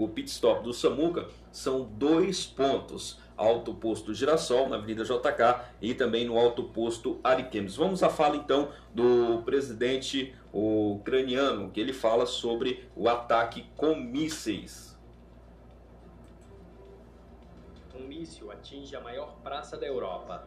o pit stop do Samuca são dois pontos. Alto Posto Girassol, na Avenida JK, e também no Alto Posto Ariquemes. Vamos à fala então do presidente ucraniano, que ele fala sobre o ataque com mísseis. Um míssil atinge a maior praça da Europa.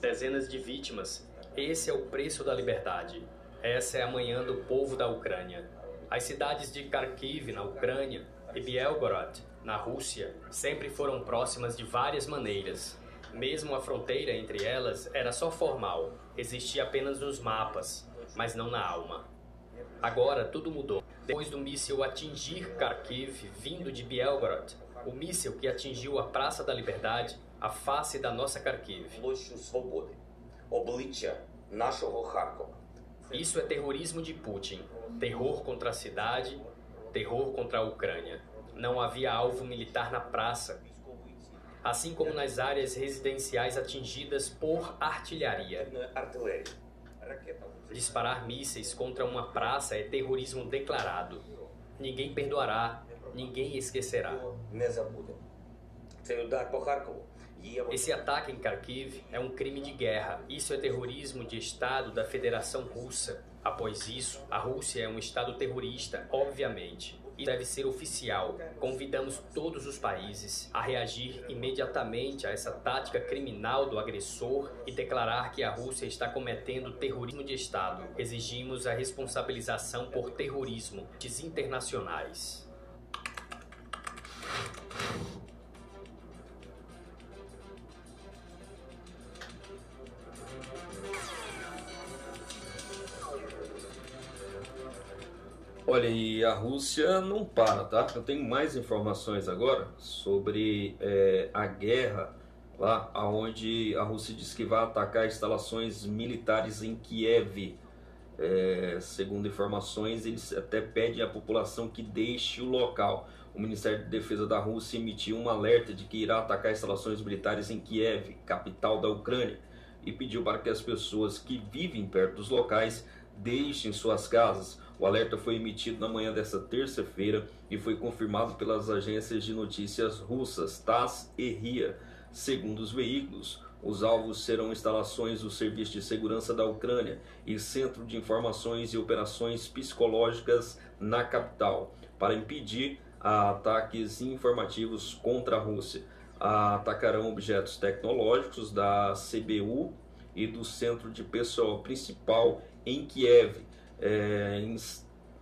Dezenas de vítimas. Esse é o preço da liberdade. Essa é a manhã do povo da Ucrânia. As cidades de Kharkiv, na Ucrânia, e Belgorod, na Rússia, sempre foram próximas de várias maneiras. Mesmo a fronteira entre elas era só formal, existia apenas nos mapas, mas não na alma. Agora tudo mudou. Depois do míssil atingir Kharkiv, vindo de Belgorod, o míssil que atingiu a Praça da Liberdade, a face da nossa Kharkiv. Isso é terrorismo de Putin. Terror contra a cidade, terror contra a Ucrânia. Não havia alvo militar na praça, assim como nas áreas residenciais atingidas por artilharia. Disparar mísseis contra uma praça é terrorismo declarado. Ninguém perdoará, ninguém esquecerá. Esse ataque em Kharkiv é um crime de guerra. Isso é terrorismo de Estado da Federação Russa. Após isso, a Rússia é um Estado terrorista, obviamente. E deve ser oficial. Convidamos todos os países a reagir imediatamente a essa tática criminal do agressor e declarar que a Rússia está cometendo terrorismo de Estado. Exigimos a responsabilização por terrorismo internacionais. Olha, e a Rússia não para, tá? Eu tenho mais informações agora sobre é, a guerra lá, aonde a Rússia diz que vai atacar instalações militares em Kiev. É, segundo informações, eles até pedem à população que deixe o local. O Ministério de Defesa da Rússia emitiu um alerta de que irá atacar instalações militares em Kiev, capital da Ucrânia, e pediu para que as pessoas que vivem perto dos locais deixem suas casas o alerta foi emitido na manhã desta terça-feira e foi confirmado pelas agências de notícias russas TASS e RIA. Segundo os veículos, os alvos serão instalações do Serviço de Segurança da Ucrânia e Centro de Informações e Operações Psicológicas na capital, para impedir ataques informativos contra a Rússia. Atacarão objetos tecnológicos da CBU e do Centro de Pessoal Principal em Kiev é,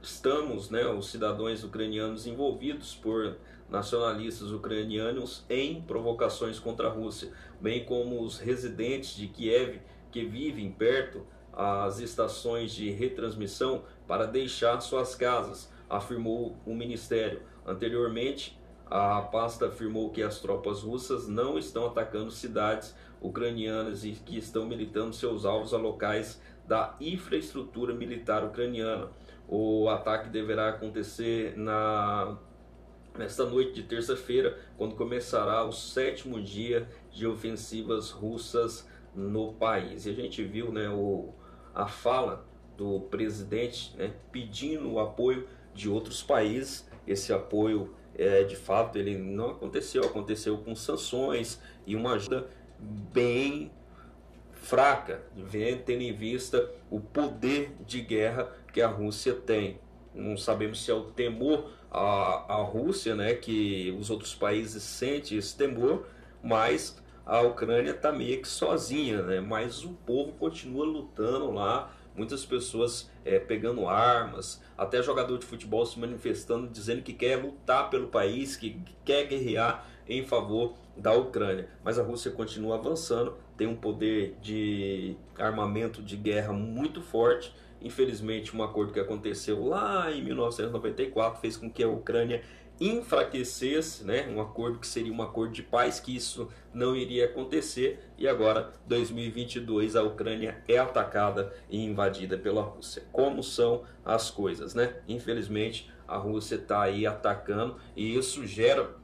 estamos, né, os cidadãos ucranianos envolvidos por nacionalistas ucranianos em provocações contra a Rússia, bem como os residentes de Kiev que vivem perto às estações de retransmissão para deixar suas casas, afirmou o ministério. Anteriormente, a pasta afirmou que as tropas russas não estão atacando cidades ucranianas e que estão militando seus alvos a locais da infraestrutura militar ucraniana. O ataque deverá acontecer na nesta noite de terça-feira, quando começará o sétimo dia de ofensivas russas no país. E a gente viu né, o, a fala do presidente né, pedindo o apoio de outros países. Esse apoio, é, de fato, ele não aconteceu, aconteceu com sanções e uma ajuda bem fraca, tendo em vista o poder de guerra que a Rússia tem. Não sabemos se é o temor à, à Rússia, né, que os outros países sentem esse temor, mas a Ucrânia está meio que sozinha, né? mas o povo continua lutando lá, muitas pessoas é, pegando armas, até jogador de futebol se manifestando, dizendo que quer lutar pelo país, que quer guerrear em favor da Ucrânia. Mas a Rússia continua avançando, tem um poder de armamento de guerra muito forte. Infelizmente, um acordo que aconteceu lá em 1994 fez com que a Ucrânia enfraquecesse, né? um acordo que seria um acordo de paz, que isso não iria acontecer, e agora, 2022, a Ucrânia é atacada e invadida pela Rússia. Como são as coisas, né? Infelizmente, a Rússia está aí atacando, e isso gera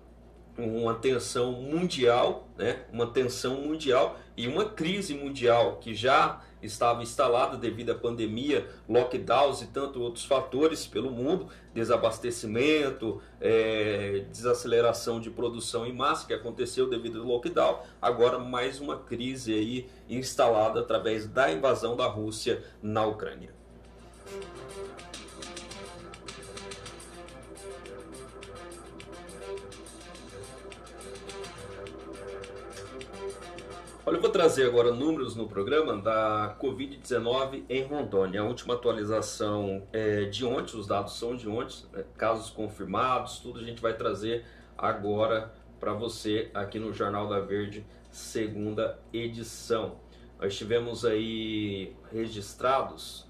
uma tensão mundial, né? uma tensão mundial e uma crise mundial que já estava instalada devido à pandemia, lockdowns e tantos outros fatores pelo mundo, desabastecimento, é, desaceleração de produção em massa que aconteceu devido ao lockdown. Agora mais uma crise aí instalada através da invasão da Rússia na Ucrânia. Trazer agora números no programa da Covid-19 em Rondônia. A última atualização é de ontem, os dados são de ontem, né? casos confirmados, tudo a gente vai trazer agora para você aqui no Jornal da Verde, segunda edição. Nós tivemos aí registrados,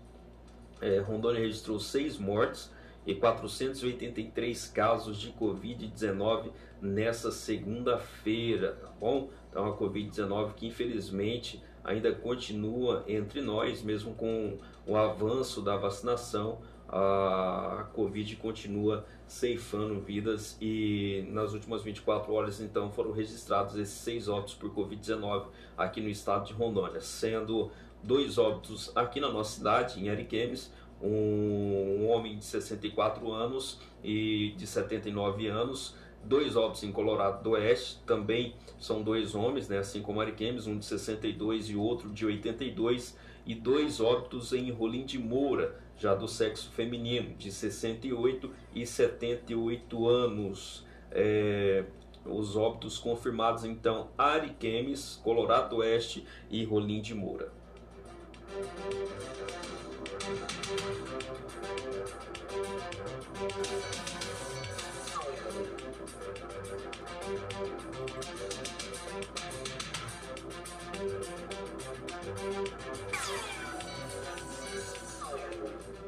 é, Rondônia registrou seis mortes e 483 casos de Covid-19 nessa segunda-feira, tá bom? Então a Covid-19 que infelizmente ainda continua entre nós, mesmo com o avanço da vacinação, a Covid continua ceifando vidas e nas últimas 24 horas então foram registrados esses seis óbitos por Covid-19 aqui no estado de Rondônia, sendo dois óbitos aqui na nossa cidade, em Ariquemes, um homem de 64 anos e de 79 anos, dois óbitos em Colorado do Oeste, também são dois homens, né, assim como Ariquemes, um de 62 e outro de 82, e dois óbitos em Rolim de Moura, já do sexo feminino, de 68 e 78 anos. É, os óbitos confirmados então Ariquemes, Colorado do Oeste e Rolim de Moura.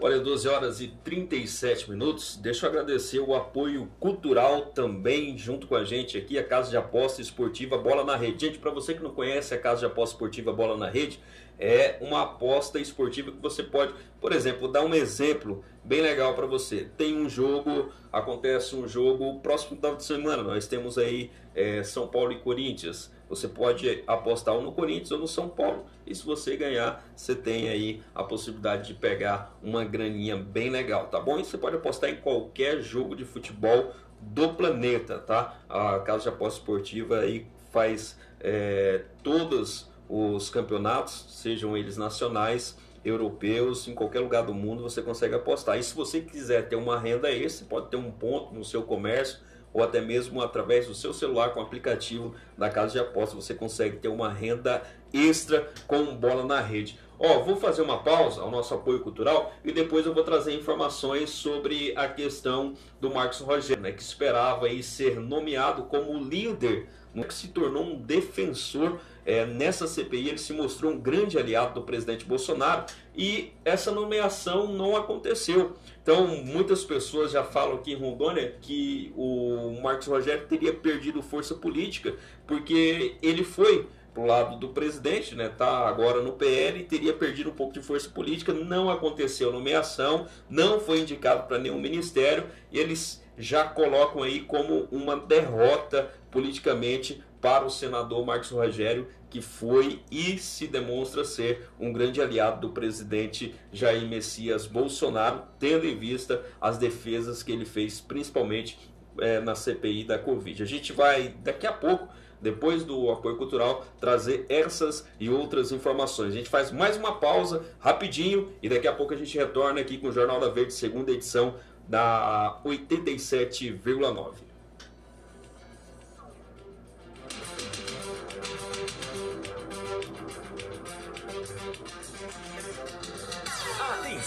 Olha, 12 horas e 37 minutos. Deixa eu agradecer o apoio cultural também junto com a gente aqui, a Casa de Aposta Esportiva Bola na Rede. Gente, para você que não conhece a Casa de Aposta Esportiva Bola na Rede, é uma aposta esportiva que você pode, por exemplo, dar um exemplo bem legal para você. Tem um jogo, acontece um jogo próximo final de semana. Nós temos aí é, São Paulo e Corinthians. Você pode apostar ou no Corinthians ou no São Paulo. E se você ganhar, você tem aí a possibilidade de pegar uma graninha bem legal, tá bom? E você pode apostar em qualquer jogo de futebol do planeta, tá? A Casa de Aposta Esportiva aí faz é, todos os campeonatos, sejam eles nacionais, europeus, em qualquer lugar do mundo você consegue apostar. E se você quiser ter uma renda extra, pode ter um ponto no seu comércio ou até mesmo através do seu celular com o aplicativo da casa de apostas, você consegue ter uma renda extra com bola na rede. Ó, vou fazer uma pausa ao nosso apoio cultural e depois eu vou trazer informações sobre a questão do Marcos Rogério, né, que esperava aí ser nomeado como líder, né, que se tornou um defensor é, nessa CPI ele se mostrou um grande aliado do presidente Bolsonaro e essa nomeação não aconteceu. Então, muitas pessoas já falam aqui em Rondônia que o Marcos Rogério teria perdido força política porque ele foi pro lado do presidente, né? Tá agora no PL e teria perdido um pouco de força política. Não aconteceu nomeação, não foi indicado para nenhum ministério e eles já colocam aí como uma derrota politicamente para o senador Marcos Rogério, que foi e se demonstra ser um grande aliado do presidente Jair Messias Bolsonaro, tendo em vista as defesas que ele fez, principalmente é, na CPI da Covid. A gente vai daqui a pouco depois do apoio cultural, trazer essas e outras informações. A gente faz mais uma pausa rapidinho e daqui a pouco a gente retorna aqui com o Jornal da Verde, segunda edição da 87,9.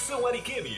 Atenção Ariquemes!